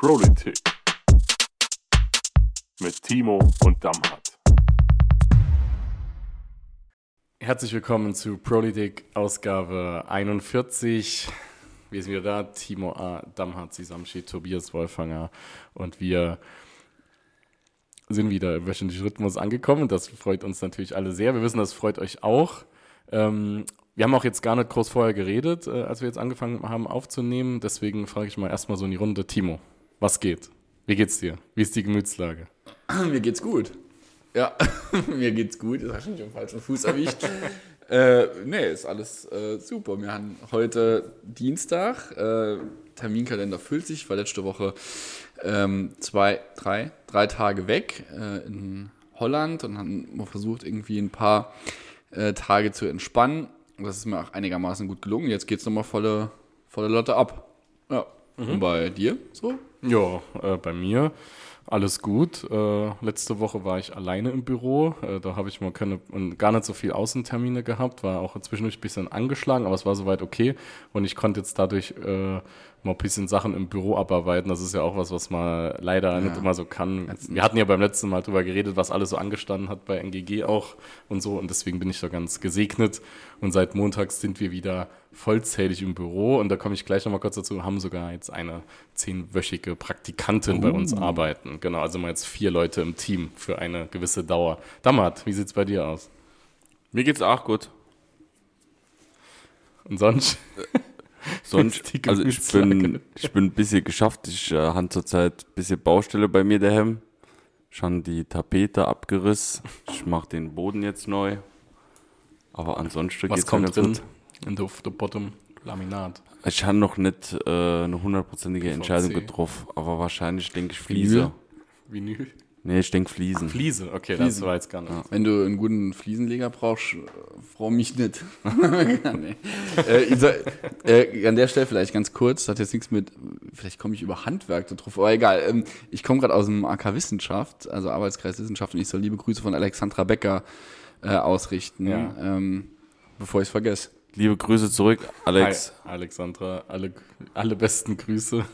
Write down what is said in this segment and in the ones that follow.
Politik mit Timo und Damhardt. Herzlich willkommen zu Politik Ausgabe 41. Wir sind wieder da, Timo A. Damhardt, Sisamschi, Tobias Wolfanger und wir sind wieder im wöchentlichen Rhythmus angekommen das freut uns natürlich alle sehr. Wir wissen, das freut euch auch. Ähm, wir haben auch jetzt gar nicht groß vorher geredet, äh, als wir jetzt angefangen haben aufzunehmen. Deswegen frage ich mal erstmal so in die Runde, Timo, was geht? Wie geht's dir? Wie ist die Gemütslage? Mir geht's gut. Ja, mir geht's gut. Das du nicht am falschen Fuß erwischt. äh, nee, ist alles äh, super. Wir haben heute Dienstag. Äh, Terminkalender füllt sich. Ich war letzte Woche ähm, zwei, drei, drei Tage weg äh, in Holland und haben versucht, irgendwie ein paar äh, Tage zu entspannen. Und das ist mir auch einigermaßen gut gelungen. Jetzt geht's nochmal volle, volle Lotte ab. Ja. Und bei dir so? Ja, äh, bei mir alles gut. Äh, letzte Woche war ich alleine im Büro. Äh, da habe ich mal keine, und gar nicht so viel Außentermine gehabt. War auch zwischendurch ein bisschen angeschlagen, aber es war soweit okay. Und ich konnte jetzt dadurch äh, mal ein bisschen Sachen im Büro abarbeiten. Das ist ja auch was, was man leider nicht immer so kann. Wir hatten ja beim letzten Mal drüber geredet, was alles so angestanden hat bei NGG auch und so. Und deswegen bin ich da ganz gesegnet. Und seit montags sind wir wieder vollzählig im Büro. Und da komme ich gleich nochmal kurz dazu. Wir haben sogar jetzt eine zehnwöchige Praktikantin bei uns arbeiten. Genau, also mal jetzt vier Leute im Team für eine gewisse Dauer. Damat, wie sieht's bei dir aus? Mir geht's auch gut. Und sonst? Sonst, Die also ich bin, ich bin ein bisschen geschafft. Ich äh, habe zurzeit ein bisschen Baustelle bei mir daheim. Schon die Tapete abgerissen. Ich mache den Boden jetzt neu. Aber ansonsten Was geht's mir kommt drin? gut. In the, the bottom Laminat. Ich habe noch nicht äh, eine hundertprozentige PVC. Entscheidung getroffen, aber wahrscheinlich denke ich Vinyl? Fliese. Vinyl. Nee, ich denke Fliesen. Fliese, okay, das war jetzt gar nicht. Wenn du einen guten Fliesenleger brauchst, äh, freu mich nicht. nee. äh, ich soll, äh, an der Stelle vielleicht ganz kurz, hat jetzt nichts mit, vielleicht komme ich über Handwerk da drauf, aber egal. Ähm, ich komme gerade aus dem AK Wissenschaft, also Arbeitskreis Wissenschaft, und ich soll liebe Grüße von Alexandra Becker äh, ausrichten, Ja. ähm, bevor ich es vergesse. Liebe Grüße zurück, Alex. Hi, Alexandra, alle, alle besten Grüße.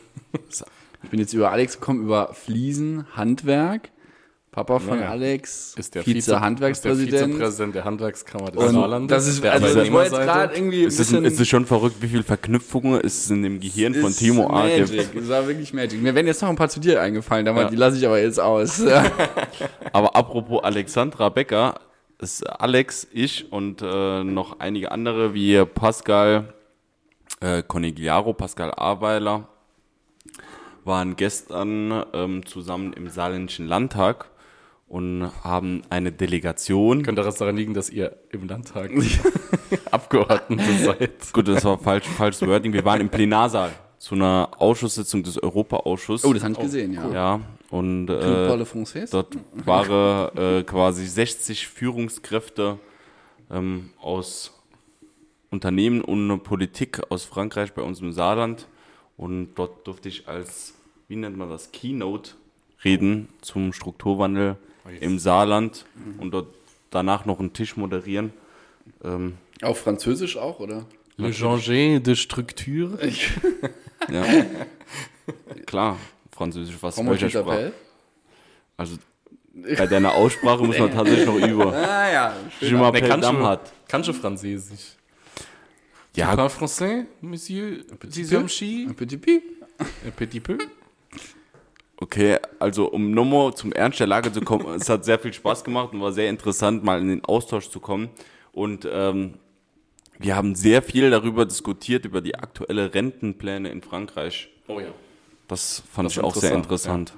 Ich bin jetzt über Alex gekommen, über Fliesen, Handwerk. Papa von Ja. Alex, Ist der Vize-Handwerkspräsident. der Vizepräsident der Handwerkskammer des Und Saarlandes. das ist, also das war jetzt gerade irgendwie ein Es ist, bisschen... es ist schon verrückt, wie viel Verknüpfungen es in dem Gehirn von Timo A. gibt. Magic. Es war wirklich Magic. Mir wären jetzt noch ein paar zu dir eingefallen, da Ja. die lasse ich aber jetzt aus. Aber apropos Alexandra Becker, ist Alex, ich und äh, noch einige andere wie Pascal äh, Conigliaro, Pascal Aweiler waren gestern ähm, zusammen im Saarländischen Landtag und haben eine Delegation. Könnte das daran liegen, dass ihr im Landtag Abgeordnete seid? Gut, das war falsch, falsches Wording. Wir waren im Plenarsaal zu einer Ausschusssitzung des Europaausschusses. oh, das habe ich gesehen, ja. ja, und äh. Dort waren äh, quasi 60 Führungskräfte ähm, aus Unternehmen und Politik aus Frankreich bei uns im Saarland. Und dort durfte ich als, wie nennt man das, Keynote reden zum Strukturwandel im Saarland und dort danach noch einen Tisch moderieren. Ähm, Auf Französisch auch, oder? Le changer de structure. ja, klar, Französisch, was welcher tu Sprache? Also bei deiner Aussprache muss man tatsächlich noch üben. Ah ja, Je m'appelle kannst, du, Damhat. kannst du Französisch? Ja, Parle français, monsieur? Un petit peu. Un petit peu? Okay, also um nochmal zum Ernst der Lage zu kommen, es hat sehr viel Spaß gemacht und war sehr interessant, mal in den Austausch zu kommen. Und ähm, wir haben sehr viel darüber diskutiert, über die aktuelle Rentenpläne in Frankreich. Oh ja. Das fand Das ich auch sehr interessant.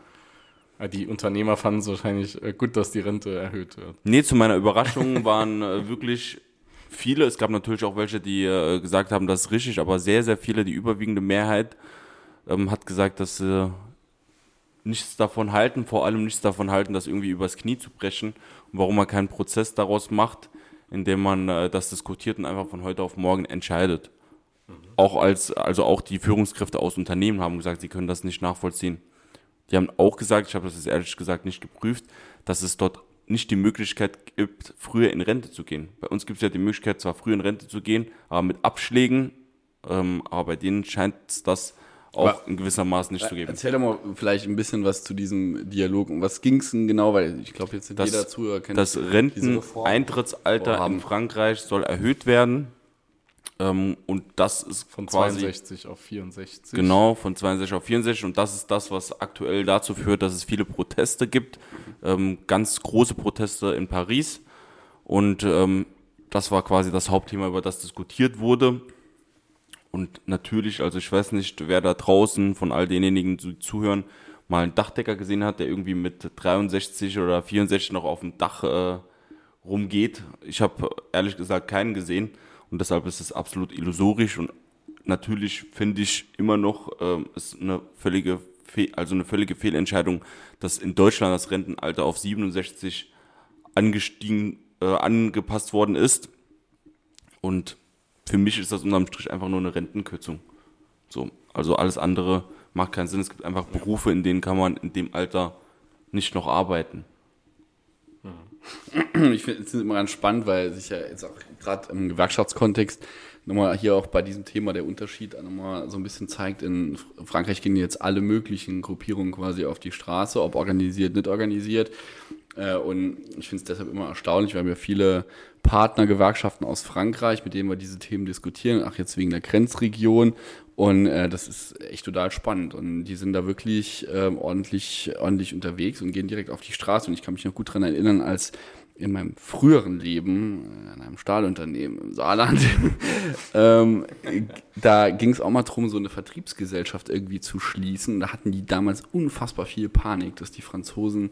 Ah, Die Unternehmer fanden es wahrscheinlich äh, gut, dass die Rente erhöht wird. Nee, zu meiner Überraschung waren äh, wirklich viele, es gab natürlich auch welche, die äh, gesagt haben, das ist richtig, aber sehr, sehr viele, die überwiegende Mehrheit ähm, hat gesagt, dass sie nichts davon halten, vor allem nichts davon halten, das irgendwie übers Knie zu brechen und warum man keinen Prozess daraus macht, indem man äh, das diskutiert und einfach von heute auf morgen entscheidet. Auch als, also auch die Führungskräfte aus Unternehmen haben gesagt, sie können das nicht nachvollziehen. Die haben auch gesagt, ich habe das jetzt ehrlich gesagt nicht geprüft, dass es dort nicht die Möglichkeit gibt, früher in Rente zu gehen. Bei uns gibt es ja die Möglichkeit, zwar früher in Rente zu gehen, aber mit Abschlägen, ähm, aber bei denen scheint es das auch Aber- in gewissermaßen nicht zu geben. Erzähl doch mal vielleicht ein bisschen was zu diesem Dialog. Um was ging es denn genau? Weil ich glaube, jetzt Das- jeder Zuhörer kennt Das. Renteneintrittsalter in Frankreich soll erhöht werden. Ähm, und das ist Von quasi 62 auf 64. genau von 62 auf 64. Und das ist das, was aktuell dazu führt, dass es viele Proteste gibt. Ähm, ganz große Proteste in Paris. Und ähm, das war quasi das Hauptthema, über das diskutiert wurde. Und natürlich, also ich weiß nicht, wer da draußen von all denjenigen, die zuhören, mal einen Dachdecker gesehen hat, der irgendwie mit 63 oder 64 noch auf dem Dach äh, rumgeht. Ich habe ehrlich gesagt keinen gesehen. Und deshalb ist es absolut illusorisch. Und natürlich finde ich immer noch ähm, ist eine völlige also eine völlige Fehlentscheidung, dass in Deutschland das Rentenalter auf 67 angestiegen äh, angepasst worden ist. Und für mich ist das unterm Strich einfach nur eine Rentenkürzung. So, also alles andere macht keinen Sinn. Es gibt einfach Berufe, in denen kann man in dem Alter nicht noch arbeiten. Ich finde es immer ganz spannend, weil sich ja jetzt auch gerade im Gewerkschaftskontext nochmal hier auch bei diesem Thema der Unterschied nochmal so ein bisschen zeigt. In Frankreich gehen jetzt alle möglichen Gruppierungen quasi auf die Straße, ob organisiert, nicht organisiert. Äh, Und ich finde es deshalb immer erstaunlich, weil wir viele Partnergewerkschaften aus Frankreich, mit denen wir diese Themen diskutieren, ach jetzt wegen der Grenzregion. Und äh, das ist echt total spannend. Und die sind da wirklich ähm, ordentlich, ordentlich unterwegs und gehen direkt auf die Straße. Und ich kann mich noch gut daran erinnern, als in meinem früheren Leben äh, in einem Stahlunternehmen im Saarland, ähm, da ging es auch mal darum, so eine Vertriebsgesellschaft irgendwie zu schließen. Da hatten die damals unfassbar viel Panik, dass die Franzosen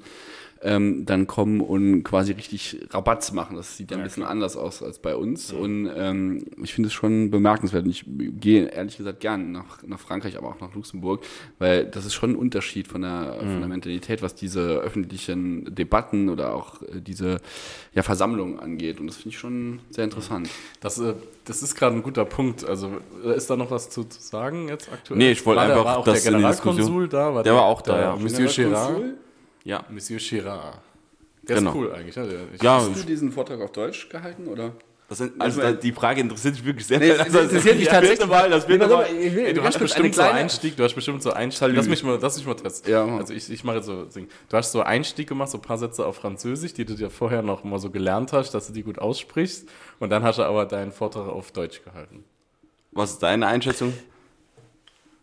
ähm, dann kommen und quasi richtig Rabatz machen. Das sieht ja ein bisschen anders aus als bei uns. Und ähm, ich finde es schon bemerkenswert. Und ich gehe ehrlich gesagt gern nach, nach Frankreich, aber auch nach Luxemburg, weil das ist schon ein Unterschied von der, von der Mentalität, was diese öffentlichen Debatten oder auch äh, diese ja, Versammlungen angeht. Und das finde ich schon sehr interessant. Das, äh, das ist gerade ein guter Punkt. Also ist da noch was zu, zu sagen jetzt aktuell? Nee, ich wollte der, einfach, war auch dass der in die Generalkonsul da? War Der war auch da, ja. Monsieur Girard. Ja. Monsieur Girard. Der Genau. ist cool eigentlich. Ne? Ich, Ja, Hast du diesen Vortrag auf Deutsch gehalten, oder? das sind, also da, die Frage interessiert mich wirklich sehr. Nee, es Also, interessiert mich das tatsächlich. Mal, das Nee, Mal. will- Ey, du hast bestimmt so Einstieg, du hast bestimmt so Einstieg. Lass mich mal, lass mich mal testen. Ja, also ich, ich mache jetzt so Ding. Du hast so Einstieg gemacht, so ein paar Sätze auf Französisch, die du dir vorher noch mal so gelernt hast, dass du die gut aussprichst. Und dann hast du aber deinen Vortrag auf Deutsch gehalten. Was ist deine Einschätzung?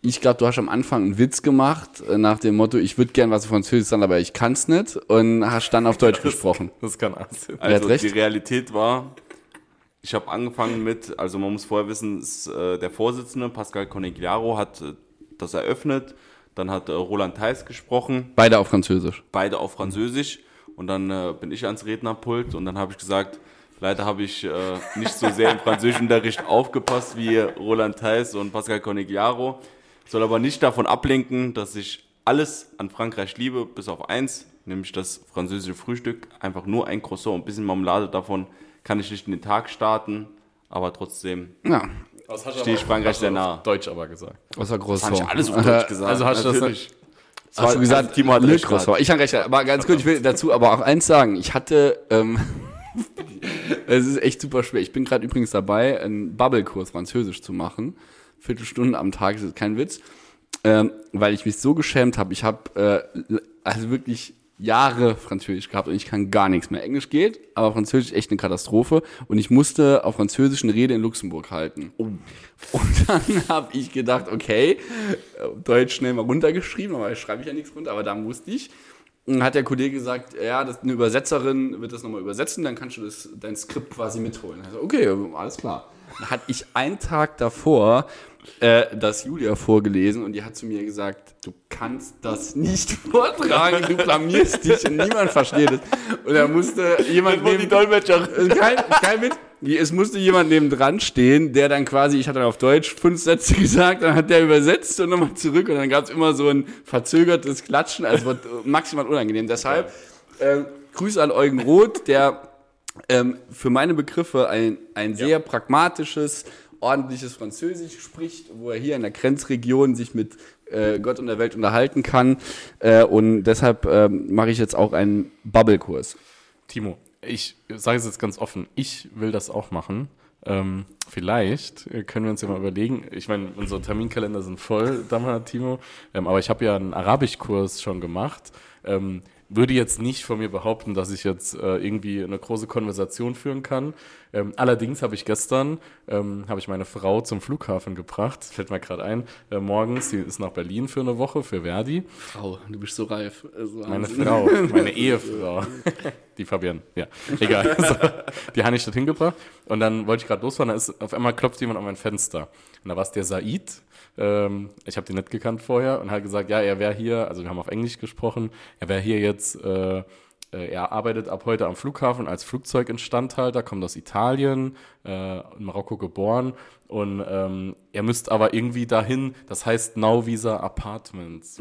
Ich glaube, du hast am Anfang einen Witz gemacht, äh, nach dem Motto, ich würde gern was Französisch sagen, aber ich kann's nicht. Und hast dann auf Deutsch gesprochen. Das kann alles sein. Also recht? die Realität war, ich habe angefangen mit, also man muss vorher wissen, ist, äh, der Vorsitzende Pascal Conegliaro hat äh, das eröffnet, dann hat äh, Roland Theis gesprochen, Beide auf Französisch. beide auf Französisch und dann äh, bin ich ans Rednerpult und dann habe ich gesagt, leider habe ich äh, nicht so sehr im Französischunterricht aufgepasst wie Roland Theis und Pascal Conegliaro, soll aber nicht davon ablenken, dass ich alles an Frankreich liebe, bis auf eins, nämlich das französische Frühstück, einfach nur ein Croissant, ein bisschen Marmelade davon kann ich nicht in den Tag starten, aber trotzdem Ja, Das Stehe ich Frankreich sehr nah. Deutsch aber gesagt. außer Croissant. habe ich alles auf Deutsch gesagt. Also hast du das natürlich. Hast du gesagt, Timo hat recht Croissant. Ich habe recht, aber ganz kurz, ich will dazu aber auch eins sagen. Ich hatte, ähm, es ist echt super schwer. Ich bin gerade übrigens dabei, einen Bubble-Kurs Französisch zu machen. Viertelstunde am Tag, das ist kein Witz. Ähm, weil ich mich so geschämt habe. Ich habe äh, also wirklich Jahre Französisch gehabt und ich kann gar nichts mehr. Englisch geht, aber Französisch ist echt eine Katastrophe. Und ich musste auf Französisch eine Rede in Luxemburg halten. Und dann habe ich gedacht, okay, Deutsch schnell mal runtergeschrieben, aber schreibe ich ja nichts runter, aber da musste ich. Und dann hat der Kollege gesagt, ja, das, eine Übersetzerin wird das nochmal übersetzen, dann kannst du das, dein Skript quasi mitholen. Also, okay, alles klar. Dann hatte ich einen Tag davor äh, das Julia vorgelesen und die hat zu mir gesagt, du kannst das nicht vortragen, du blamierst dich und niemand versteht es. Und da musste jemand neben, Dolmetscherin. äh, kein, kein Witz. Es musste jemand neben dran stehen, der dann quasi, ich hatte dann auf Deutsch fünf Sätze gesagt, dann hat der übersetzt und nochmal zurück und dann gab es immer so ein verzögertes Klatschen, also wird maximal unangenehm. Deshalb äh, Grüße an Eugen Roth, der ähm, für meine Begriffe ein, ein sehr pragmatisches, ordentliches Französisch spricht, wo er hier in der Grenzregion sich mit äh, Gott und der Welt unterhalten kann. Äh, und deshalb ähm, mache ich jetzt auch einen Bubble-Kurs. Timo, ich sage es jetzt ganz offen, ich will das auch machen. Ähm, vielleicht äh, können wir uns ja mal überlegen. Ich meine, unsere Terminkalender sind voll, Dammer, Timo. Ähm, aber ich habe ja einen Arabischkurs schon gemacht. Ähm, würde jetzt nicht von mir behaupten, dass ich jetzt äh, irgendwie eine große Konversation führen kann. Ähm, allerdings habe ich gestern ähm, habe ich meine Frau zum Flughafen gebracht. Fällt mir gerade ein. Äh, morgens, sie ist nach Berlin für eine Woche für Verdi. Frau, du bist so reif. Also Meine. Frau, meine Ehefrau. Die Fabienne, ja. Egal. So, die habe ich dorthin gebracht. Und dann wollte ich gerade losfahren, da ist auf einmal klopft jemand an mein Fenster. Und da war es der Said. Ähm, ich habe den nicht gekannt vorher und hat gesagt, ja, er wäre hier, also wir haben auf Englisch gesprochen, er wäre hier jetzt, äh, äh, er arbeitet ab heute am Flughafen als Flugzeuginstandhalter, kommt aus Italien, äh, in Marokko geboren und ähm, er müsste aber irgendwie dahin, das heißt Now Visa Apartments.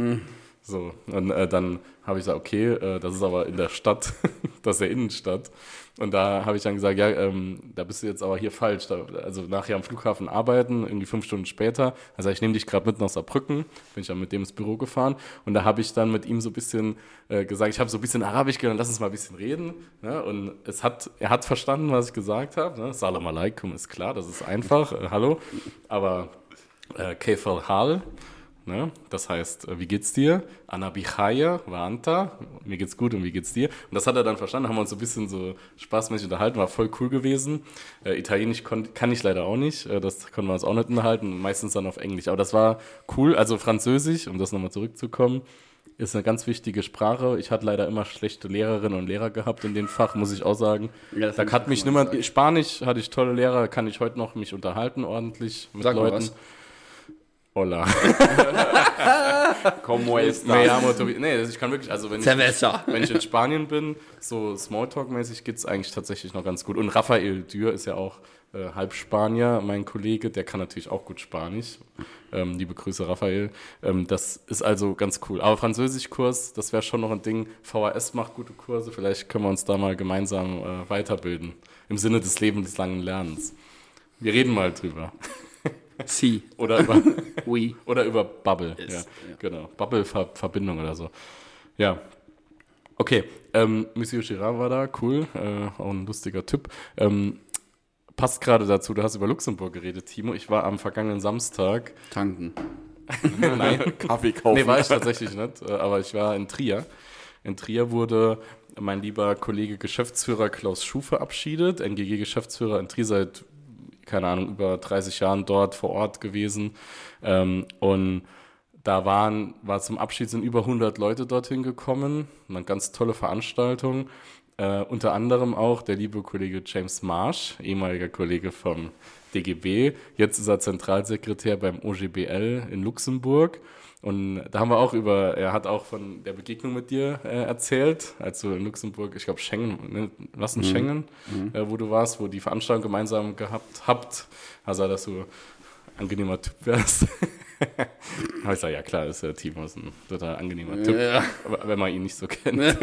So, und äh, dann habe ich gesagt, okay, äh, das ist aber in der Stadt, das ist der Innenstadt. Und da habe ich dann gesagt, ja, ähm, da bist du jetzt aber hier falsch. Da, also nachher am Flughafen arbeiten, irgendwie fünf Stunden später. Also ich nehme dich gerade mit nach Saarbrücken, bin ich dann mit dem ins Büro gefahren. Und da habe ich dann mit ihm so ein bisschen äh, gesagt, ich habe so ein bisschen Arabisch gelernt, lass uns mal ein bisschen reden. Ne? Und es hat, er hat verstanden, was ich gesagt habe. Ne? Salam alaikum ist klar, das ist einfach, äh, hallo. Aber äh, Kefal Hal, Ne? Das heißt, äh, wie geht's dir? Anna Bichaya, Wanta, mir geht's gut und wie geht's dir? Und das hat er dann verstanden, haben wir uns so ein bisschen so spaßmäßig unterhalten, war voll cool gewesen. Äh, Italienisch kann ich leider auch nicht, äh, das konnten wir uns auch nicht unterhalten, meistens dann auf Englisch. Aber das war cool, also Französisch, um das nochmal zurückzukommen, ist eine ganz wichtige Sprache. Ich hatte leider immer schlechte Lehrerinnen und Lehrer gehabt in dem Fach, muss ich auch sagen. Ja, da hat ich mich niemand. Spanisch hatte ich tolle Lehrer, kann ich heute noch mich unterhalten ordentlich mit Sag mal Leuten. was. Hola. Como es Nee, ich kann wirklich, also wenn ich, wenn ich in Spanien bin, so Smalltalk-mäßig geht's eigentlich tatsächlich noch ganz gut. Und Rafael Dürr ist ja auch äh, halb Spanier, mein Kollege, der kann natürlich auch gut Spanisch. Ähm, liebe Grüße, Raphael. Ähm, das ist also ganz cool. Aber Französischkurs, das wäre schon noch ein Ding. VHS macht gute Kurse, vielleicht können wir uns da mal gemeinsam äh, weiterbilden. Im Sinne des lebenslangen Lernens. Wir reden mal drüber. Sie. Oder über, Oui. oder über Bubble. Ist, ja, ja. genau. Bubble-Verbindung oder so. Ja. Okay, ähm, Monsieur Girard war da, cool, äh, auch ein lustiger Typ. Ähm, passt gerade dazu, du hast über Luxemburg geredet, Timo. Ich war am vergangenen Samstag, Tanken. nein, Kaffee kaufen. nee, war ich tatsächlich nicht, äh, aber ich war in Trier. In Trier wurde mein lieber Kollege Geschäftsführer Klaus Schuh verabschiedet, NGG-Geschäftsführer in Trier seit, keine Ahnung, über 30 Jahren dort vor Ort gewesen. Ähm, und da waren, war zum Abschied sind über 100 Leute dorthin gekommen. Eine ganz tolle Veranstaltung. Äh, unter anderem auch der liebe Kollege James Marsh, ehemaliger Kollege vom DGB. Jetzt ist er Zentralsekretär beim OGBL in Luxemburg. Und da haben wir auch über, er hat auch von der Begegnung mit dir äh, erzählt, als du in Luxemburg, ich glaube Schengen, ne, was in Schengen, äh, wo du warst, wo die Veranstaltung gemeinsam gehabt habt. Also, dass du angenehmer Typ wärst. Habe ich gesagt, ja klar, ist der Timo ist ein total angenehmer Typ, Ja. aber wenn man ihn nicht so kennt.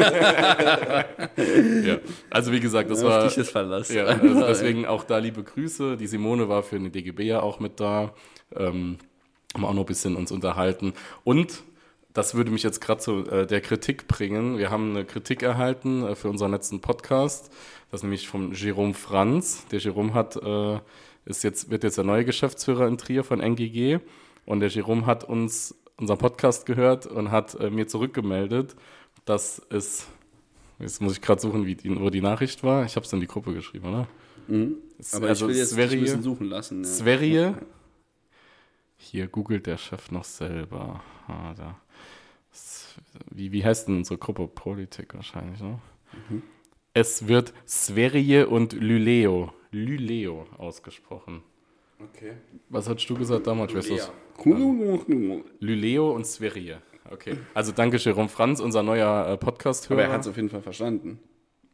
ja. Also wie gesagt, das war Auf dich Verlass. ja, also deswegen auch da liebe Grüße. Die Simone war für den DGB ja auch mit da. Ähm, haben auch noch ein bisschen uns unterhalten. Und das würde mich jetzt gerade zu äh, der Kritik bringen. Wir haben eine Kritik erhalten äh, für unseren letzten Podcast. Das ist nämlich vom Jerome Franz. Der Jerome hat, äh, ist jetzt, wird jetzt der neue Geschäftsführer in Trier von NGG. Und der Jerome hat uns unseren Podcast gehört und hat äh, mir zurückgemeldet, dass es, jetzt muss ich gerade suchen, wie die, wo die Nachricht war. Ich habe es in die Gruppe geschrieben, oder? Es- Aber ich will jetzt dich ein bisschen suchen lassen. Ja. Sverige. Hier googelt der Chef noch selber. Ah, da. Wie, wie heißt denn unsere Gruppe? Politik wahrscheinlich, ne? Mhm. Es wird Sverige und Lyleo. Lyleo ausgesprochen. Okay. Was hast du gesagt damals? Aber Lyleo und Sverige. Okay. Also danke, Jerome Franz, unser neuer äh, Podcast-Hörer. er hat es auf jeden Fall verstanden.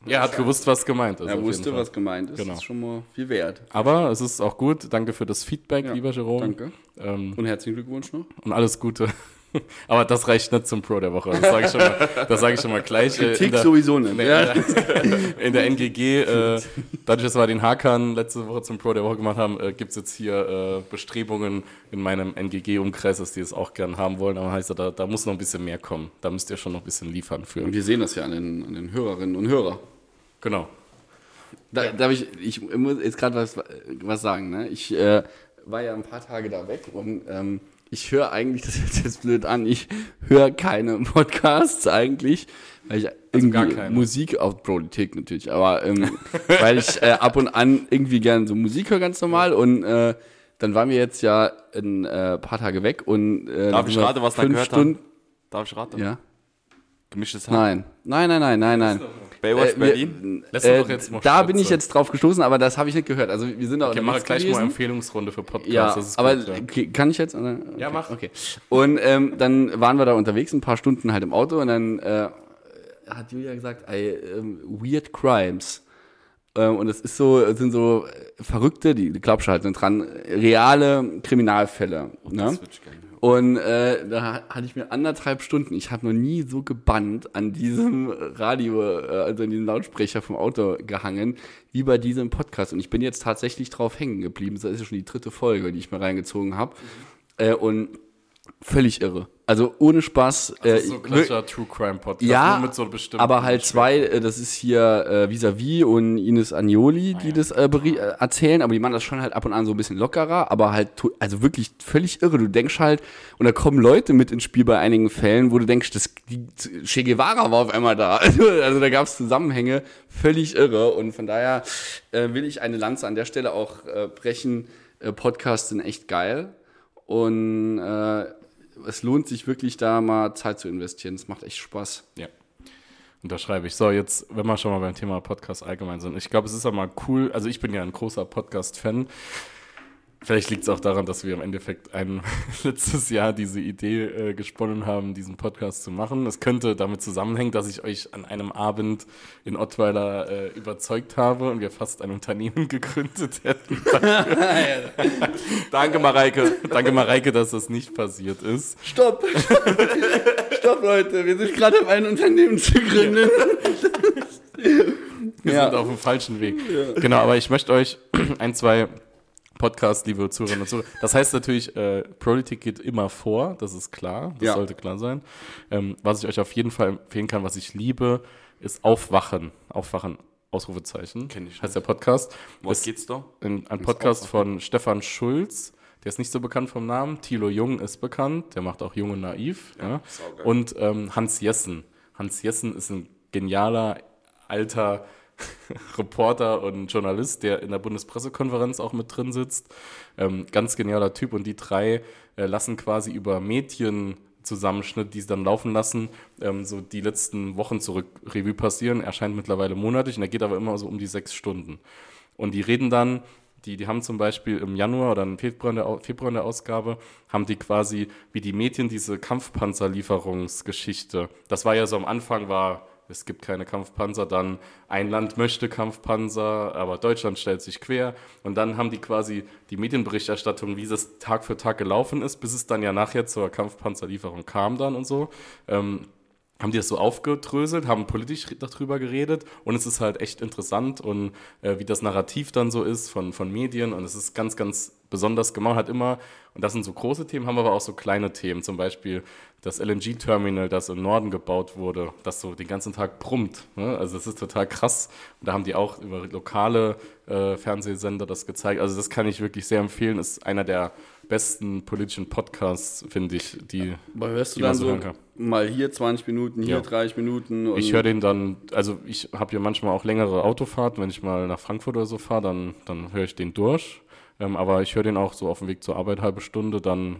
Er hat gewusst, was gemeint ist. Er wusste, was gemeint ist. Genau. Das ist schon mal viel wert. Aber es ist auch gut. Danke für das Feedback, Ja, lieber Jerome. Danke. Ähm, Und herzlichen Glückwunsch noch. und alles Gute. Aber das reicht nicht zum Pro der Woche. Das sage ich schon mal, das sage ich schon mal gleich. Äh, Kritik der, sowieso nicht. Nee, ja. in der NGG, äh, dadurch, dass wir den Hakan letzte Woche zum Pro der Woche gemacht haben, äh, gibt es jetzt hier äh, Bestrebungen in meinem NGG-Umkreis, dass die es auch gern haben wollen. Aber heißt, da, da muss noch ein bisschen mehr kommen. Da müsst ihr schon noch ein bisschen liefern für. Und wir sehen das ja an den, an den Hörerinnen und Hörern. Genau. Da, darf ich, ich muss jetzt gerade was, was sagen. Ne? Ich äh, war ja ein paar Tage da weg und ähm, ich höre eigentlich, das hört jetzt blöd an, ich höre keine Podcasts eigentlich, weil ich irgendwie gar keine. Musik auf Politik natürlich, aber ähm, weil ich äh, ab und an irgendwie gerne so Musik höre ganz normal und äh, dann waren wir jetzt ja ein äh, paar Tage weg und äh, Darf ich raten, was da gehört Stunden, haben? Darf ich raten? Ja. Gemischtes Hack. Nein, nein, nein, nein, nein, nein. Baywatch Äh, wir- Berlin? Äh, doch jetzt mal da bin ich jetzt drauf gestoßen, aber das habe ich nicht gehört. Also wir sind Wir machen unterwegs gleich mal gewesen. Empfehlungsrunde für Podcasts. Ja, das ist aber gut, ja. okay, kann ich jetzt? Oder? Ja, mach. Okay. Und ähm, dann waren wir da unterwegs, ein paar Stunden halt im Auto und dann äh, hat Julia gesagt, ey, ähm, Weird Crimes. Ähm, und es ist so, sind so äh, Verrückte, die, die glaubst du halt nicht dran, reale Kriminalfälle. Ne? Gerne hören. Und äh, da hatte ich mir anderthalb Stunden, ich habe noch nie so gebannt an diesem Radio, äh, also an diesem Lautsprecher vom Auto gehangen, wie bei diesem Podcast. Und ich bin jetzt tatsächlich drauf hängen geblieben. Das ist ja schon die dritte Folge, die ich mir reingezogen habe. Äh, und völlig irre. Also ohne Spaß. Das äh, ist so ein klassischer True Crime Podcast. ja, nur mit so bestimmten aber halt zwei, äh, das ist hier äh, Vis-a-vis und Ines Agnoli, die das äh, äh, erzählen, aber die machen das schon halt ab und an so ein bisschen lockerer, aber halt, also wirklich völlig irre. Du denkst halt, und da kommen Leute mit ins Spiel bei einigen Fällen, wo du denkst, das, die, Che Guevara war auf einmal da. Also, also da gab es Zusammenhänge, völlig irre und von daher äh, will ich eine Lanze an der Stelle auch äh, brechen. Äh, Podcasts sind echt geil und äh, es lohnt sich wirklich da mal Zeit zu investieren. Es macht echt Spaß. Ja. Unterschreibe ich. So, jetzt, wenn wir schon mal beim Thema Podcast allgemein sind. Ich glaube, es ist ja mal cool. Also, ich bin ja ein großer Podcast-Fan. Vielleicht liegt es auch daran, dass wir im Endeffekt ein letztes Jahr diese Idee äh, gesponnen haben, diesen Podcast zu machen. Es könnte damit zusammenhängen, dass ich euch an einem Abend in Ottweiler äh, überzeugt habe und wir fast ein Unternehmen gegründet hätten. Danke, Mareike. Danke, Mareike, dass das nicht passiert ist. Stopp! Stopp, Leute, wir sind gerade um ein Unternehmen zu gründen. Wir Ja. sind auf dem falschen Weg. Genau, aber ich möchte euch ein, zwei Podcasts, liebe Zuhörerinnen und Zuhörer. Das heißt natürlich, äh, Politik geht immer vor, das ist klar, das Ja. sollte klar sein. Ähm, was ich euch auf jeden Fall empfehlen kann, was ich liebe, ist Aufwachen. Aufwachen, Ausrufezeichen. Kenn ich Heißt der Podcast. Was geht's da? ein, ein Podcast von Stefan Schulz. Der ist nicht so bekannt vom Namen. Thilo Jung ist bekannt. Der macht auch Jung und Naiv. Ja, saugeil. Und ähm, Hans Jessen. Hans Jessen ist ein genialer, alter Reporter und Journalist, der in der Bundespressekonferenz auch mit drin sitzt. Ähm, ganz genialer Typ. Und die drei äh, lassen quasi über Medien Zusammenschnitt, die sie dann laufen lassen, ähm, so die letzten Wochen zurück Revue passieren. Erscheint mittlerweile monatlich und er geht aber immer so um die sechs Stunden. Und die reden dann, die, die haben zum Beispiel im Januar oder im Februar in, der, Februar in der Ausgabe, haben die quasi, wie die Medien, diese Kampfpanzerlieferungsgeschichte. Das war ja so am Anfang, war, es gibt keine Kampfpanzer, dann ein Land möchte Kampfpanzer, aber Deutschland stellt sich quer. Und dann haben die quasi die Medienberichterstattung, wie das Tag für Tag gelaufen ist, bis es dann ja nachher zur Kampfpanzerlieferung kam dann und so. Ähm, haben die das so aufgedröselt, haben politisch darüber geredet und es ist halt echt interessant und äh, wie das Narrativ dann so ist von, von Medien und es ist ganz, ganz besonders gemacht, hat immer, und das sind so große Themen, haben aber auch so kleine Themen, zum Beispiel das LNG-Terminal, das im Norden gebaut wurde, das so den ganzen Tag brummt, ne? also das ist total krass. Und da haben die auch über lokale äh, Fernsehsender das gezeigt, also das kann ich wirklich sehr empfehlen, ist einer der besten politischen Podcasts, finde ich, die Aber hörst du Die man dann so mal hier 20 Minuten, hier Ja. 30 Minuten? Ich höre den dann, also ich habe ja manchmal auch längere Autofahrten, wenn ich mal nach Frankfurt oder so fahre, dann, dann höre ich den durch. Ähm, aber ich höre den auch so auf dem Weg zur Arbeit halbe Stunde, dann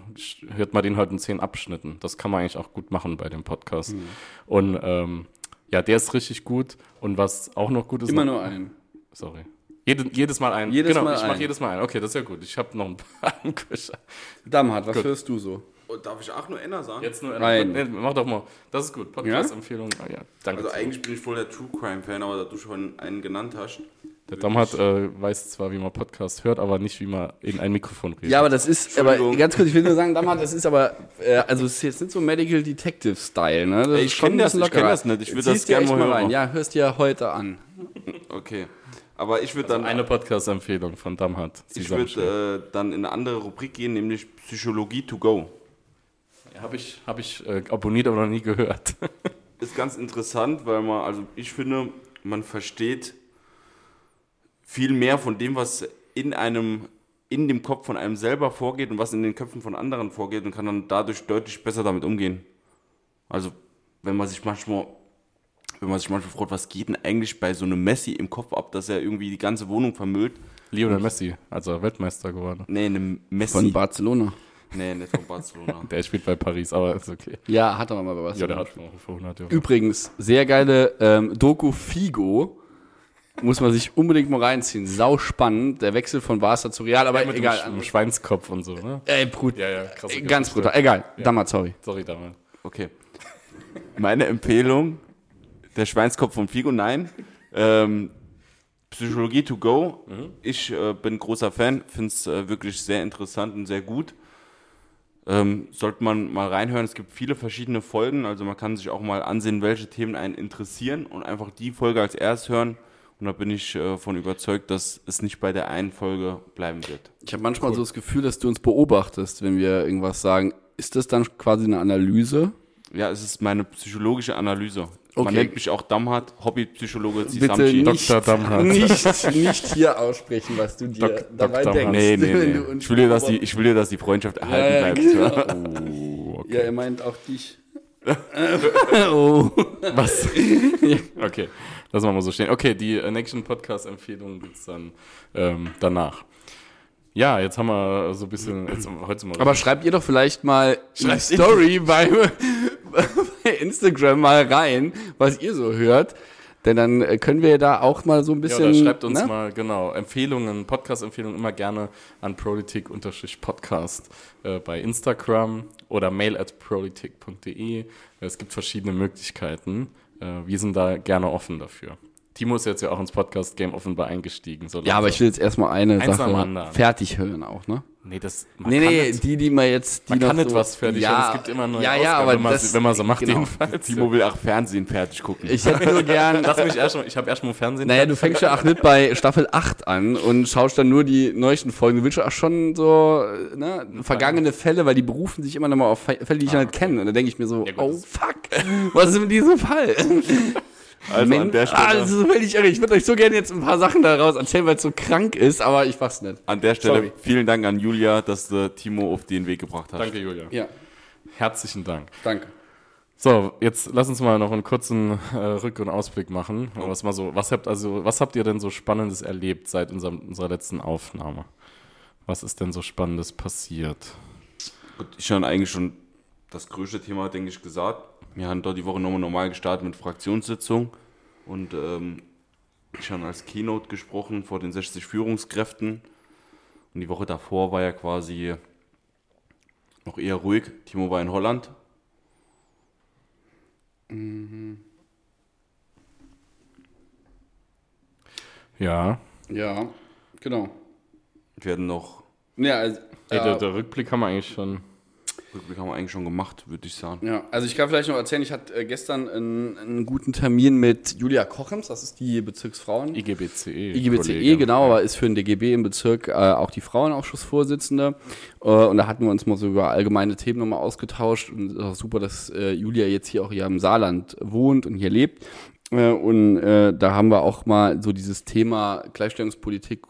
hört man den halt in zehn Abschnitten. Das kann man eigentlich auch gut machen bei dem Podcast. Mhm. Und ähm, ja, der ist richtig gut. Und was auch noch gut ist, immer noch, nur einen. sorry. Jede, jedes Mal ein. Jedes genau, Mal ich mache jedes Mal ein. Okay, das ist ja gut. Ich habe noch ein paar im. Damhat, was Gut. hörst du so? Oh, darf ich auch nur Enna sagen? Jetzt nur Ein. Nee, mach doch mal. Das ist gut. Podcast-Empfehlung. Ah, ja, danke. Also eigentlich bin ich voll der True Crime Fan, aber da du schon einen genannt hast. Der Damhat äh, weiß zwar, wie man Podcast hört, aber nicht, wie man in ein Mikrofon redet. Ja, aber das ist, aber ganz kurz, ich will nur sagen, Damhat, das ist aber, äh, also es ist jetzt nicht so Medical Detective Style, ne? Das Ey, ich schon kenn ein das- ich kenn lockerer. das nicht. Ich würd Zieh's das dir gern echt mal mal hören. rein. Ja, hörst dir heute an. Okay. Aber ich würde dann, Eine Podcast-Empfehlung von Damhat. ich würde äh, dann in eine andere Rubrik gehen, nämlich Psychologie to go. äh, Habe ich, hab ich äh, abonniert, aber noch nie gehört. Ist ganz interessant, weil man, also ich finde, man versteht viel mehr von dem, was in einem, in dem Kopf von einem selber vorgeht und was in den Köpfen von anderen vorgeht und kann dann dadurch deutlich besser damit umgehen. Also, wenn man sich manchmal, wenn man sich manchmal fragt, was geht denn eigentlich bei so einem Messi im Kopf ab, dass er irgendwie die ganze Wohnung vermüllt? Lionel Messi, also Weltmeister geworden. Nee, eine Messi. Von Barcelona. nee, nicht von Barcelona. Der spielt bei Paris, aber ist okay. Ja, hat er mal bei Ja, Barcelona. der hat schon auch vor 100 Jahren. Übrigens, sehr geile ähm, Doku Figo. Muss man sich unbedingt mal reinziehen. Sau spannend. Der Wechsel von Barca zu Real, aber mit egal. dem, Sch- dem Schweinskopf und so, ne? Ey, brut Ja, ja, krasse äh, ganz brutal. Egal. Damals, sorry. Sorry damals. Okay. Meine Empfehlung, der Schweinskopf von Figo, nein. Ähm, Psychologie to go. Ich äh, bin großer Fan, finde es äh, wirklich sehr interessant und sehr gut. Ähm, sollte man mal reinhören. Es gibt viele verschiedene Folgen, also man kann sich auch mal ansehen, welche Themen einen interessieren und einfach die Folge als erst hören. Und da bin ich äh, von überzeugt, dass es nicht bei der einen Folge bleiben wird. Ich habe manchmal so das Gefühl, dass du uns beobachtest, wenn wir irgendwas sagen. Ist das dann quasi eine Analyse? Ja, es ist meine psychologische Analyse. Okay. Man nennt mich auch Damhat, Hobbypsychologe Bitte Zisamci. nicht, Dr. Damhardt. nicht, nicht hier aussprechen, was du dir Dok- dabei Dr. denkst. Nee, nee, nee. Ich will, dir, dass die, ich will dir, dass die Freundschaft erhalten Ja, bleibt. genau. Oh, Ja, er meint auch dich. oh. Was? okay, lassen wir mal so stehen. Okay, die äh, Nation Podcast-Empfehlung gibt es dann ähm, danach. Ja, jetzt haben wir so ein bisschen, jetzt, heute wir Aber schreibt ihr doch vielleicht mal Schreibt in Story bei, bei Instagram mal rein, was ihr so hört. Denn dann äh, können wir da auch mal so ein ja, bisschen. oder schreibt uns ne? mal, genau, Empfehlungen, Podcast-Empfehlungen immer gerne an politik-podcast äh, bei Instagram oder mail at politik.de. Es gibt verschiedene Möglichkeiten. Äh, wir sind da gerne offen dafür. Timo ist jetzt ja auch ins Podcast-Game offenbar eingestiegen. So Ja, aber ich will jetzt erstmal eine Eins Sache fertig hören auch, ne? Nee, das, man Nee, nee, nicht- die, die man jetzt. Die Man kann so, was fertig ja. Es gibt immer neue Ja, ja, Ausgaben, aber wenn man, das, wenn man so macht, genau. jedenfalls. Timo will auch Fernsehen fertig gucken. Ich hätte nur gern. Lass mich erst mal, ich habe erst mal Fernsehen. Naja, du fängst ja auch nicht bei Staffel 8 an und schaust dann nur die neuesten Folgen. Du willst ja auch schon so ne, vergangene Fälle, weil die berufen sich immer noch mal auf Fälle, die ich ja nicht kenne. Und da denke ich mir so, Ja, gut, oh fuck, was ist mit diesem Fall? Also an der ah, Stelle, das ist völlig irre. Ich würde euch so gerne jetzt ein paar Sachen daraus erzählen, weil es so krank ist, aber ich fass nicht. an der Stelle Sorry. vielen Dank an Julia, dass du Timo auf den Weg gebracht hast. Danke, Julia. Ja, Herzlichen Dank. danke. So, jetzt lass uns mal noch einen kurzen äh, Rück- und Ausblick machen. Was mal so, was habt also, was habt ihr denn so Spannendes erlebt seit unserem, unserer letzten Aufnahme? Was ist denn so Spannendes passiert? Gut, ich habe eigentlich schon das größte Thema, denke ich, gesagt. Wir haben dort die Woche nochmal normal gestartet mit Fraktionssitzung und ähm, ich habe als Keynote gesprochen vor den 60 Führungskräften und die Woche davor war ja quasi noch eher ruhig. Timo war in Holland. Ja, Ja, genau. Wir werden noch, Ja, also, Ey, ja, der, der Rückblick haben wir eigentlich schon. Rückblick haben wir eigentlich schon gemacht, würde ich sagen. Ja, also ich kann vielleicht noch erzählen, ich hatte äh, gestern einen, einen guten Termin mit Julia Kochems, das ist die Bezirksfrauen. IGBCE. IGBCE, Kollegin. genau, aber ist für den DGB im Bezirk äh, auch die Frauenausschussvorsitzende. Äh, und da hatten wir uns mal so über allgemeine Themen nochmal ausgetauscht. Und es ist auch super, dass äh, Julia jetzt hier auch hier im Saarland wohnt und hier lebt. Äh, und äh, da haben wir auch mal so dieses Thema Gleichstellungspolitik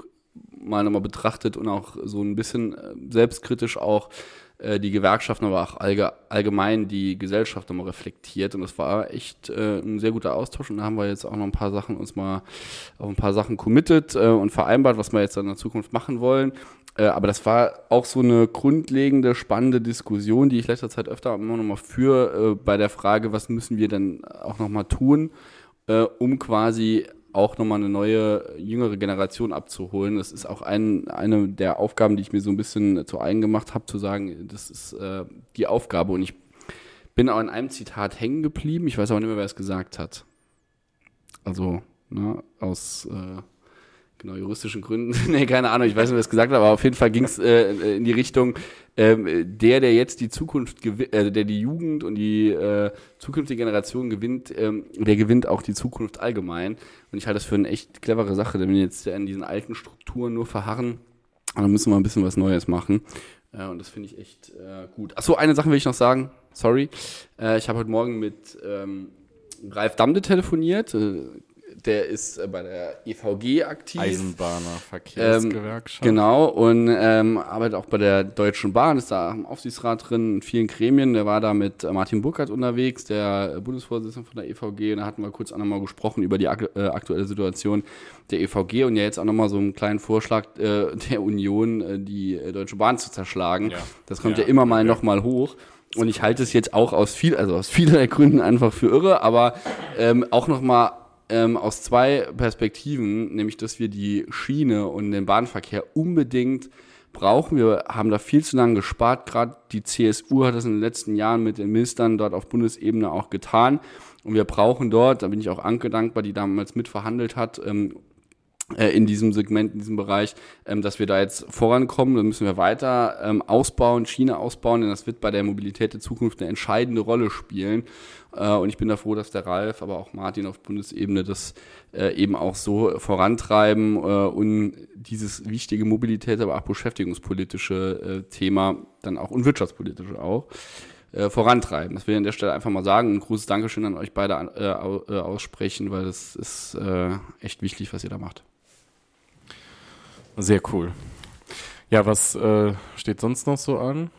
mal nochmal betrachtet und auch so ein bisschen selbstkritisch auch äh, die Gewerkschaften, aber auch allge allgemein die Gesellschaft nochmal reflektiert. Und das war echt äh, ein sehr guter Austausch. Und da haben wir jetzt auch noch ein paar Sachen uns mal auf ein paar Sachen committed äh, und vereinbart, was wir jetzt dann in der Zukunft machen wollen. Äh, aber das war auch so eine grundlegende, spannende Diskussion, die ich letzter Zeit öfter immer noch mal führe, äh, bei der Frage, was müssen wir denn auch noch mal tun, um quasi auch nochmal eine neue, jüngere Generation abzuholen. Das ist auch ein, eine der Aufgaben, die ich mir so ein bisschen zu eigen gemacht habe, zu sagen, das ist äh, die Aufgabe. Und ich bin auch in einem Zitat hängen geblieben. Ich weiß aber nicht mehr, wer es gesagt hat. Also, ne, aus äh, genau juristischen Gründen. nee, keine Ahnung, ich weiß nicht, wer es gesagt hat, aber auf jeden Fall ging es äh, in die Richtung, ähm, der, der jetzt die Zukunft gewinnt, äh, der die Jugend und die äh, zukünftige Generation gewinnt, ähm, der gewinnt auch die Zukunft allgemein. Und ich halte das für eine echt clevere Sache, denn wenn wir jetzt in diesen alten Strukturen nur verharren, dann müssen wir ein bisschen was Neues machen. Äh, und das finde ich echt äh, gut. Achso, eine Sache will ich noch sagen. Sorry. Äh, ich habe heute Morgen mit ähm, Ralf Damde telefoniert. Äh, der ist äh, bei der EVG aktiv. Eisenbahner Verkehrsgewerkschaft. Genau, und ähm, arbeitet auch bei der Deutschen Bahn, ist da im Aufsichtsrat drin, in vielen Gremien. Der war da mit äh, Martin Burkhardt unterwegs, der Bundesvorsitzende von der EVG. Und da hatten wir kurz auch nochmal gesprochen über die ak äh, aktuelle Situation der EVG und ja jetzt auch nochmal so einen kleinen Vorschlag äh, der Union, äh, die äh, Deutsche Bahn zu zerschlagen. Ja. Das kommt ja, Ja, immer mal okay. nochmal hoch. Und ich halte es jetzt auch aus viel, also aus vielerlei Gründen einfach für irre, aber ähm, auch nochmal ähm, aus zwei Perspektiven, nämlich dass wir die Schiene und den Bahnverkehr unbedingt brauchen. Wir haben da viel zu lange gespart. Gerade die CSU hat das in den letzten Jahren mit den Ministern dort auf Bundesebene auch getan. Und wir brauchen dort, da bin ich auch Anke dankbar, die damals mitverhandelt hat, ähm, äh, in diesem Segment, in diesem Bereich, ähm, dass wir da jetzt vorankommen. Dann müssen wir weiter ähm, ausbauen, Schiene ausbauen, denn das wird bei der Mobilität der Zukunft eine entscheidende Rolle spielen. Äh, und ich bin da froh, dass der Ralf, aber auch Martin auf Bundesebene das äh, eben auch so vorantreiben äh, und dieses wichtige Mobilität, aber auch beschäftigungspolitische äh, Thema dann auch und wirtschaftspolitische auch äh, vorantreiben. Das will ich an der Stelle einfach mal sagen. Ein großes Dankeschön an euch beide äh, äh, aussprechen, weil das ist äh, echt wichtig, was ihr da macht. Sehr cool. Ja, was äh, steht sonst noch so an?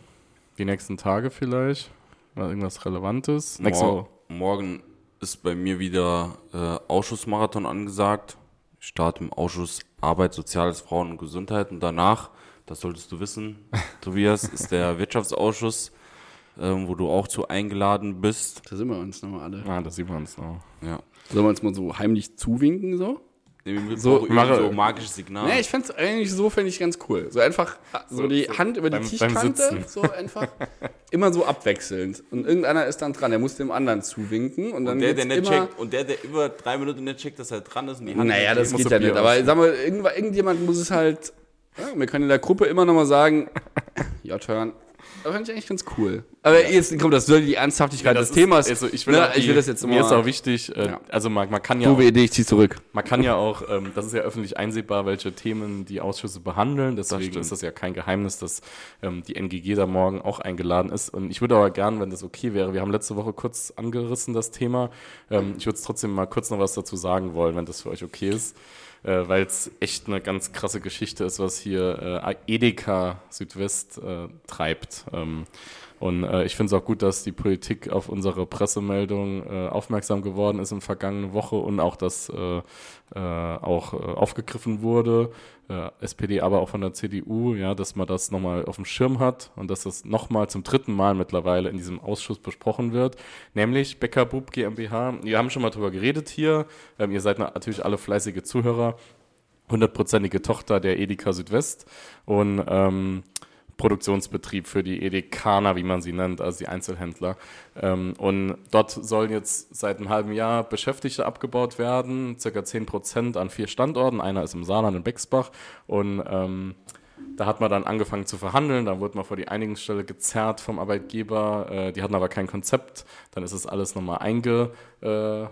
Die nächsten Tage vielleicht? War irgendwas Relevantes? Nächste Mor morgen ist bei mir wieder äh, Ausschussmarathon angesagt. Ich starte im Ausschuss Arbeit, Soziales, Frauen und Gesundheit. Und danach, das solltest du wissen, Tobias, ist der Wirtschaftsausschuss, ähm, wo du auch zu eingeladen bist. Da sind wir uns nochmal alle. Ah, da sieht man es noch. Ja. Sollen wir uns mal so heimlich zuwinken so? So, So, mache, so magisches Signal. Nee, ich fände es eigentlich so, fände ich ganz cool. So einfach so, die Hand über die beim- Tischkante, so einfach. immer so abwechselnd. Und irgendeiner ist dann dran, der muss dem anderen zuwinken. Und dann und der, der geht's nicht immer, checkt, und der, der über drei Minuten nicht checkt, dass er dran ist und die Hand Naja, nicht das geht so ja nicht. Aber ausgeben. sag mal, irgendjemand muss es halt. Ja, wir können in der Gruppe immer noch mal sagen, ja, turn. Das fand ich eigentlich ganz cool. Aber jetzt, komm, das soll die Ernsthaftigkeit das des Themas. ist, also ich will, ne, auch ich die- will das jetzt Mir ist mal. auch wichtig, äh, Ja. also man, man kann ja auch, Idee, ich zieh zurück. man kann ja auch, ähm, das ist ja öffentlich einsehbar, welche Themen die Ausschüsse behandeln. Deswegen stimmt. ist das ja kein Geheimnis, dass ähm, die NGG da morgen auch eingeladen ist. Und ich würde aber gern, wenn das okay wäre, wir haben letzte Woche kurz angerissen das Thema. Ähm, ich würde trotzdem mal kurz noch was dazu sagen wollen, wenn das für euch okay ist. Äh, Weil es echt eine ganz krasse Geschichte ist, was hier äh, Edeka Südwest äh, treibt. Ähm, und äh, ich finde es auch gut, dass die Politik auf unsere Pressemeldung äh, aufmerksam geworden ist in vergangene Woche und auch, dass äh, äh, auch äh, aufgegriffen wurde, äh, SPD, aber auch von der CDU, ja, dass man das nochmal auf dem Schirm hat und dass das nochmal zum dritten Mal mittlerweile in diesem Ausschuss besprochen wird, nämlich Becker Bub GmbH. Wir haben schon mal drüber geredet hier, ähm, ihr seid natürlich alle fleißige Zuhörer, hundertprozentige Tochter der Edeka Südwest. Und ähm, Produktionsbetrieb für die Edekaner, wie man sie nennt, also die Einzelhändler. Ähm, und dort sollen jetzt seit einem halben Jahr Beschäftigte abgebaut werden, circa 10 Prozent an vier Standorten. Einer ist im Saarland in Bexbach. Und ähm, da hat man dann angefangen zu verhandeln, dann wurde man vor die Einigungsstelle gezerrt vom Arbeitgeber, äh, die hatten aber kein Konzept, dann ist es alles nochmal einge, äh,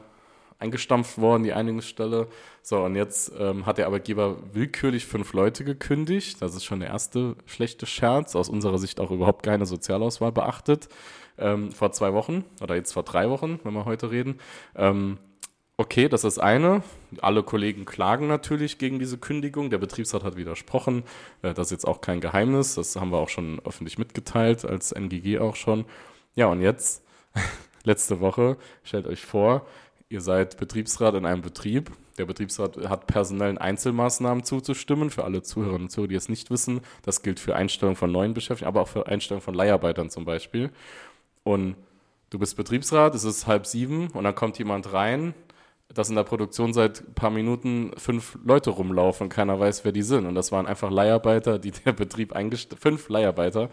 eingestampft worden, die Einigungsstelle. So, und jetzt ähm, hat der Arbeitgeber willkürlich fünf Leute gekündigt. Das ist schon der erste schlechte Scherz. Aus unserer Sicht auch überhaupt keine Sozialauswahl beachtet. Ähm, vor zwei Wochen oder jetzt vor drei Wochen, wenn wir heute reden. Ähm, okay, das ist eine. Alle Kollegen klagen natürlich gegen diese Kündigung. Der Betriebsrat hat widersprochen. Äh, das ist jetzt auch kein Geheimnis. Das haben wir auch schon öffentlich mitgeteilt, als NGG auch schon. Ja, und jetzt, letzte Woche, stellt euch vor, ihr seid Betriebsrat in einem Betrieb. Der Betriebsrat hat personellen Einzelmaßnahmen zuzustimmen. Für alle Zuhörerinnen und Zuhörer, die es nicht wissen, das gilt für Einstellung von neuen Beschäftigten, aber auch für Einstellung von Leiharbeitern zum Beispiel. Und du bist Betriebsrat, es ist halb sieben und dann kommt jemand rein, dass in der Produktion seit ein paar Minuten fünf Leute rumlaufen und keiner weiß, wer die sind. Und das waren einfach Leiharbeiter, die der Betrieb eingestellt, fünf Leiharbeiter,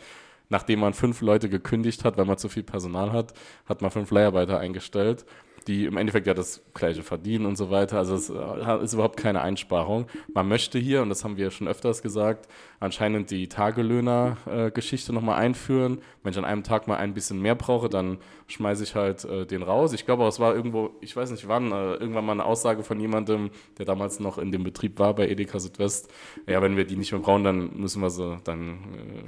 nachdem man fünf Leute gekündigt hat, weil man zu viel Personal hat, hat man fünf Leiharbeiter eingestellt, die im Endeffekt ja das gleiche verdienen und so weiter. Also es äh, ist überhaupt keine Einsparung. Man möchte hier, und das haben wir schon öfters gesagt, anscheinend die Tagelöhner-Geschichte nochmal einführen. Wenn ich an einem Tag mal ein bisschen mehr brauche, dann schmeiße ich halt äh, den raus. Ich glaube auch, es war irgendwo, ich weiß nicht wann, äh, irgendwann mal eine Aussage von jemandem, der damals noch in dem Betrieb war bei Edeka Südwest. Ja, wenn wir die nicht mehr brauchen, dann müssen wir sie, dann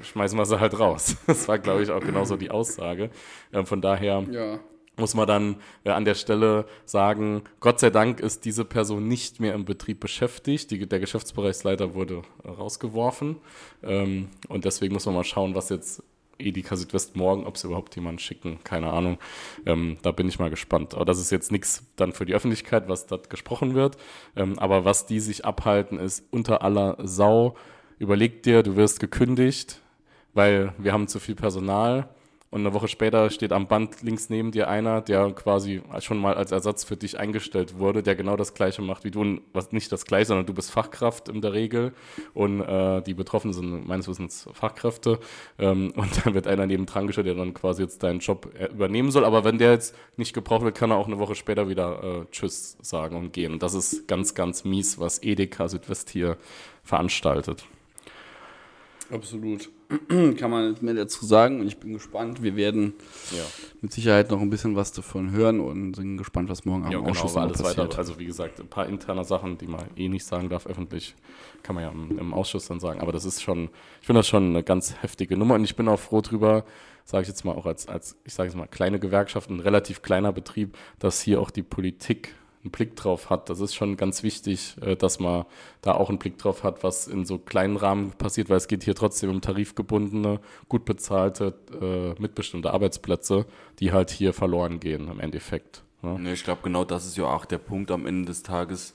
äh, schmeißen wir sie halt raus. Das war, glaube ich, auch genauso die Aussage. Äh, von daher Ja. Muss man dann äh, an der Stelle sagen, Gott sei Dank ist diese Person nicht mehr im Betrieb beschäftigt. Die, der Geschäftsbereichsleiter wurde rausgeworfen. Ähm, und deswegen muss man mal schauen, was jetzt Edeka Südwest morgen, ob sie überhaupt jemanden schicken, keine Ahnung. Ähm, da bin ich mal gespannt. Aber das ist jetzt nichts dann für die Öffentlichkeit, was dort gesprochen wird. Ähm, aber was die sich abhalten, ist unter aller Sau. Überleg dir, du wirst gekündigt, weil wir haben zu viel Personal und eine Woche später steht am Band links neben dir einer, der quasi schon mal als Ersatz für dich eingestellt wurde, der genau das Gleiche macht wie du. Was nicht das Gleiche, sondern du bist Fachkraft in der Regel. Und äh, die Betroffenen sind meines Wissens Fachkräfte. Ähm, und dann wird einer neben dran gestellt, der dann quasi jetzt deinen Job äh, übernehmen soll. Aber wenn der jetzt nicht gebraucht wird, kann er auch eine Woche später wieder äh, Tschüss sagen und gehen. Und das ist ganz, ganz mies, was Edeka Südwest hier veranstaltet. Absolut. Kann man nicht mehr dazu sagen und ich bin gespannt. Wir werden Ja. mit Sicherheit noch ein bisschen was davon hören und sind gespannt, was morgen am Ja, genau, Ausschuss alles passiert. weiter. Also wie gesagt, ein paar interne Sachen, die man eh nicht sagen darf öffentlich, kann man ja im, im Ausschuss dann sagen. Aber das ist schon, ich finde das schon eine ganz heftige Nummer und ich bin auch froh drüber, sage ich jetzt mal auch als, als ich sage jetzt mal, kleine Gewerkschaft, ein relativ kleiner Betrieb, dass hier auch die Politik einen Blick drauf hat. Das ist schon ganz wichtig, äh, dass man da auch einen Blick drauf hat, was in so kleinen Rahmen passiert, weil es geht hier trotzdem um tarifgebundene, gut bezahlte, äh, mitbestimmte Arbeitsplätze, die halt hier verloren gehen im Endeffekt. Ne? Ich glaube, genau das ist ja auch der Punkt am Ende des Tages,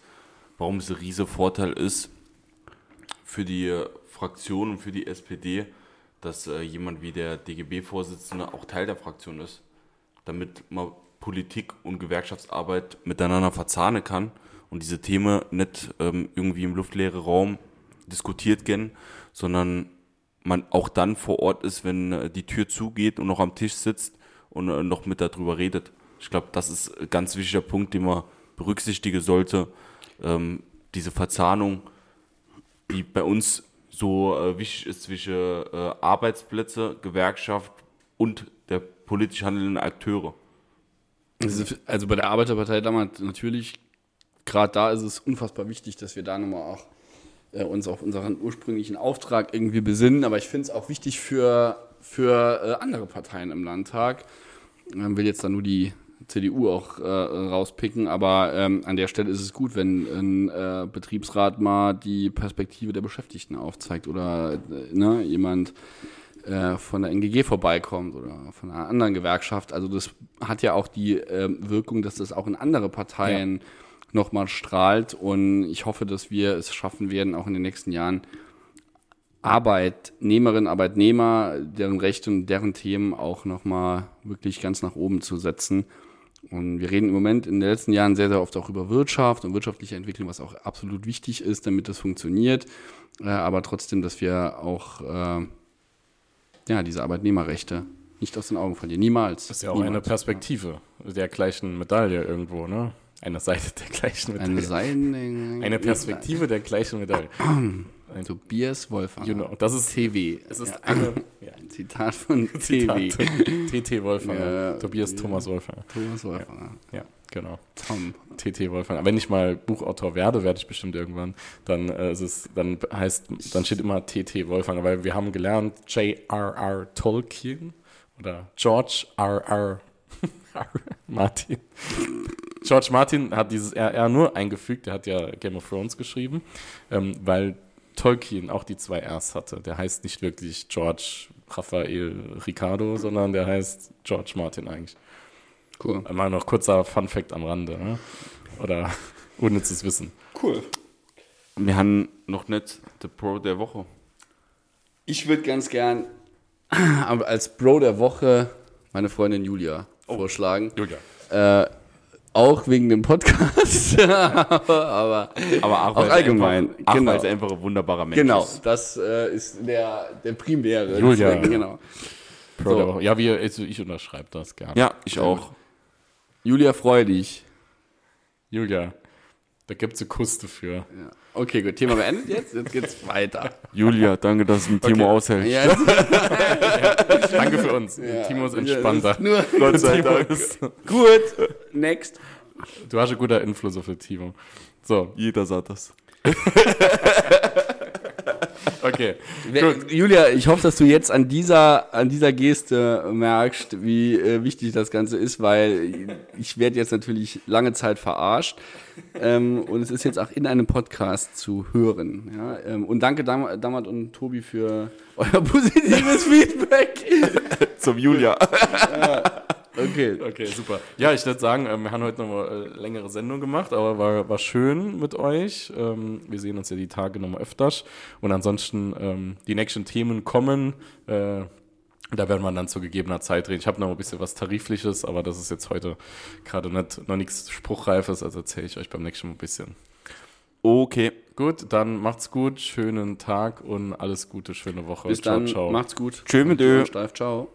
warum es ein riesiger Vorteil ist für die Fraktion und für die SPD, dass äh, jemand wie der DGB-Vorsitzende auch Teil der Fraktion ist, damit man Politik und Gewerkschaftsarbeit miteinander verzahnen kann und diese Themen nicht ähm, irgendwie im luftleeren Raum diskutiert gehen, sondern man auch dann vor Ort ist, wenn äh, die Tür zugeht und noch am Tisch sitzt und äh, noch mit darüber redet. Ich glaube, das ist ein ganz wichtiger Punkt, den man berücksichtigen sollte. Ähm, diese Verzahnung, die bei uns so äh, wichtig ist zwischen äh, Arbeitsplätze, Gewerkschaft und der politisch handelnden Akteure. Also, bei der Arbeiterpartei damals natürlich, gerade da ist es unfassbar wichtig, dass wir da nochmal auch äh, uns auf unseren ursprünglichen Auftrag irgendwie besinnen. Aber ich finde es auch wichtig für, für äh, andere Parteien im Landtag. Man will jetzt da nur die CDU auch äh, rauspicken, aber ähm, an der Stelle ist es gut, wenn ein äh, Betriebsrat mal die Perspektive der Beschäftigten aufzeigt oder äh, ne, jemand äh, von der NGG vorbeikommt oder von einer anderen Gewerkschaft. Also das hat ja auch die ähm, Wirkung, dass das auch in andere Parteien nochmal strahlt und ich hoffe, dass wir es schaffen werden, auch in den nächsten Jahren Arbeitnehmerinnen, Arbeitnehmer, deren Rechte und deren Themen auch nochmal wirklich ganz nach oben zu setzen. Und wir reden im Moment in den letzten Jahren sehr, sehr oft auch über Wirtschaft und wirtschaftliche Entwicklung, was auch absolut wichtig ist, damit das funktioniert. Äh, aber trotzdem, dass wir auch äh, ja, diese Arbeitnehmerrechte nicht aus den Augen verlieren. Niemals. Das ist ja auch eine Niemals. Perspektive der gleichen Medaille irgendwo, ne? Eine Seite der gleichen Medaille. Eine Seiten. Eine Perspektive der gleichen Medaille. Tobias Wolfgang. You know, das ist, TW. es ist ja. eine ja, ein Zitat von. TW. TT Wolfgang. Ja, Tobias. Thomas Wolfgang. Thomas Wolfgang. Ja, genau. Tom. TT Wolfgang. Wenn ich mal Buchautor werde, werde ich bestimmt irgendwann, dann äh, ist es, dann heißt, dann steht immer TT Wolfgang, weil wir haben gelernt, J.R.R. Tolkien oder George R.R. Martin. George Martin hat dieses RR nur eingefügt, der hat ja Game of Thrones geschrieben, ähm, weil Tolkien auch die zwei Rs hatte. Der heißt nicht wirklich George Raphael Ricardo, sondern der heißt George Martin eigentlich. Cool. Mal noch kurzer Fun-Fact am Rande. Ne? Oder unnützes Wissen. Cool. Wir haben noch nicht The Pro der Woche. Ich würde ganz gern als Bro der Woche meine Freundin Julia vorschlagen. Julia. Äh, auch wegen dem Podcast, aber Aber auch, Auch allgemein, Einfach, ach, genau. es einfach ein wunderbarer Mensch genau, ist. das äh, ist der, der primäre. Julia. Deswegen, Genau. So. Ja, wir, also ich unterschreibe das gerne. Ja, ich auch. Julia, freu dich. Julia, da gibt es einen Kuss dafür. Ja. Okay, gut, Thema beendet jetzt. Jetzt geht's weiter. Julia, danke, dass du mit Timo aushältst. Ja, Danke für uns. Timo ist entspannter. Nur Gott sei Dank. gut. Next. du hast einen guten Einfluss auf den Timo. So, Jeder sagt das. Okay. Wer- Julia, ich hoffe, dass du jetzt an dieser, an dieser Geste merkst, wie äh, wichtig das Ganze ist, weil ich werde jetzt natürlich lange Zeit verarscht. Ähm, und es ist jetzt auch in einem Podcast zu hören. Ja? Ähm, und danke Dam Damat und Tobi für euer positives Feedback. Zum Julia. Okay. Okay, super. Ja, ich würde sagen, ähm, wir haben heute noch eine äh, längere Sendung gemacht, aber war, war schön mit euch. Ähm, wir sehen uns ja die Tage nochmal öfters. Und ansonsten, ähm, die nächsten Themen kommen. Äh, da werden wir dann zu gegebener Zeit reden. Ich habe noch ein bisschen was Tarifliches, aber das ist jetzt heute gerade nicht, noch nichts Spruchreifes, also erzähle ich euch beim nächsten Mal ein bisschen. Okay. Gut, dann macht's gut, schönen Tag und alles Gute, schöne Woche. Bis dann. Macht's gut. Tschö mit Ö. Steif, ciao.